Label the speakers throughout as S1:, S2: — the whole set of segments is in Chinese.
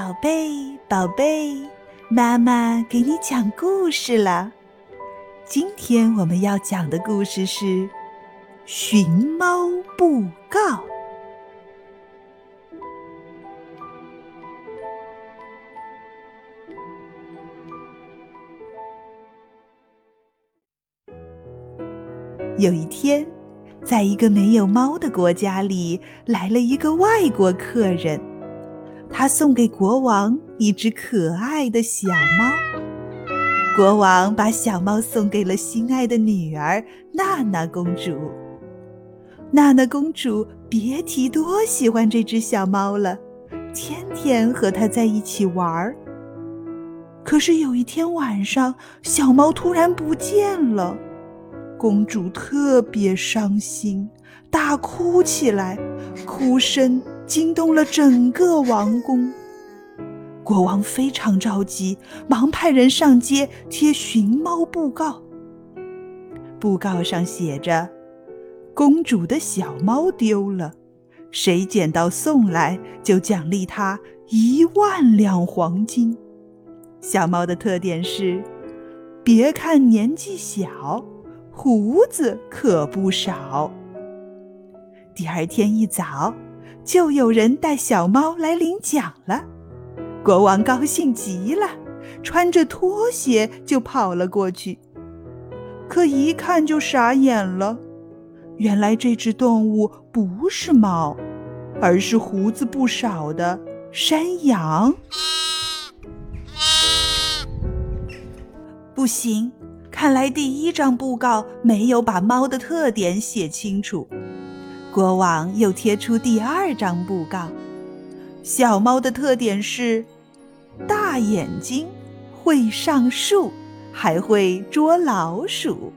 S1: 宝贝，宝贝，妈妈给你讲故事了。今天我们要讲的故事是《寻猫布告》。有一天，在一个没有猫的国家里，来了一个外国客人。他送给国王一只可爱的小猫。国王把小猫送给了心爱的女儿娜娜公主。娜娜公主别提多喜欢这只小猫了，天天和它在一起玩儿。可是有一天晚上，小猫突然不见了，公主特别伤心，大哭起来，哭声。惊动了整个王宫，国王非常着急，忙派人上街贴寻猫布告。布告上写着：“公主的小猫丢了，谁捡到送来就奖励他一万两黄金。小猫的特点是，别看年纪小，胡子可不少。”第二天一早。就有人带小猫来领奖了，国王高兴极了，穿着拖鞋就跑了过去。可一看就傻眼了，原来这只动物不是猫，而是胡子不少的山羊。不行，看来第一张布告没有把猫的特点写清楚。国王又贴出第二张布告：小猫的特点是大眼睛，会上树，还会捉老鼠。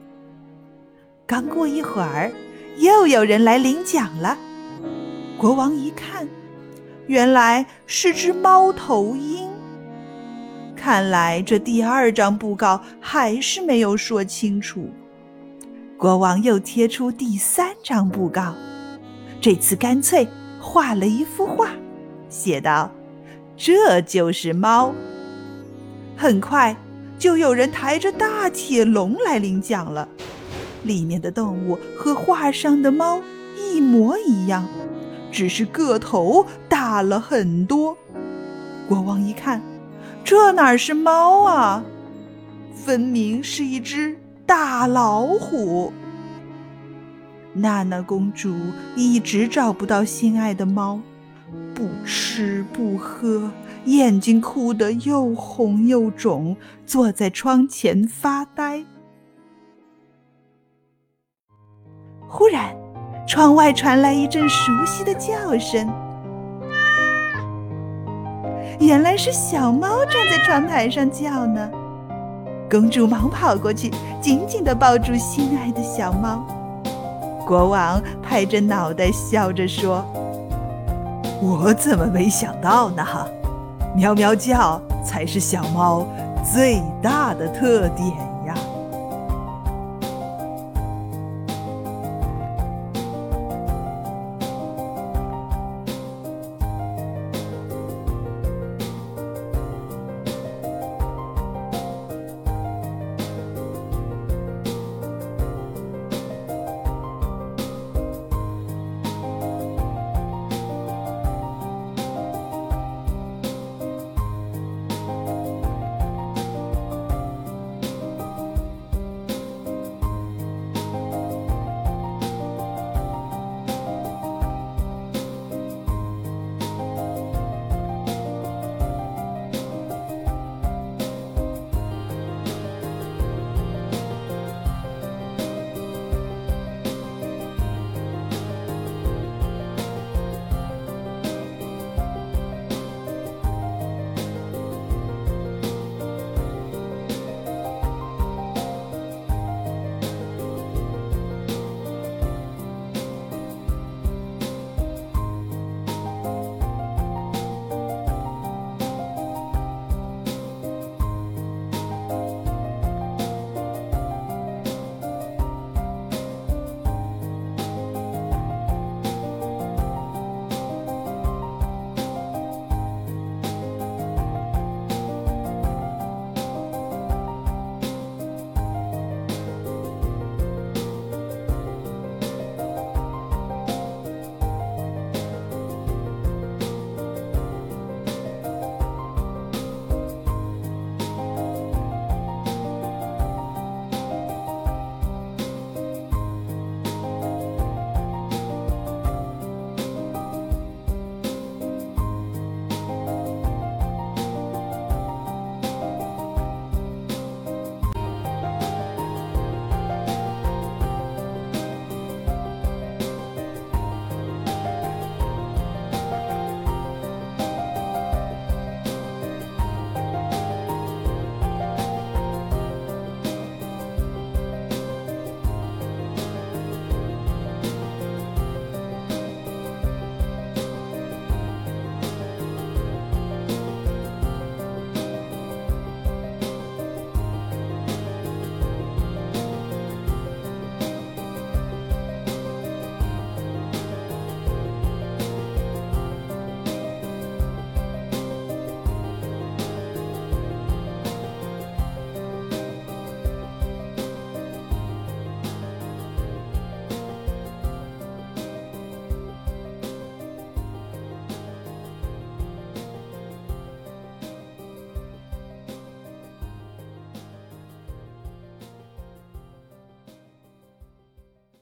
S1: 刚过一会儿，又有人来领奖了。国王一看，原来是只猫头鹰。看来这第二张布告还是没有说清楚。国王又贴出第三张布告。这次干脆画了一幅画，写道：“这就是猫。”很快就有人抬着大铁笼来领奖了，里面的动物和画上的猫一模一样，只是个头大了很多。国王一看，这哪是猫啊，分明是一只大老虎。娜娜公主一直找不到心爱的猫，不吃不喝，眼睛哭得又红又肿，坐在窗前发呆。忽然，窗外传来一阵熟悉的叫声，原来是小猫站在窗台上叫呢。公主忙跑过去，紧紧地抱住心爱的小猫。国王拍着脑袋笑着说：“我怎么没想到呢？喵喵叫才是小猫最大的特点。”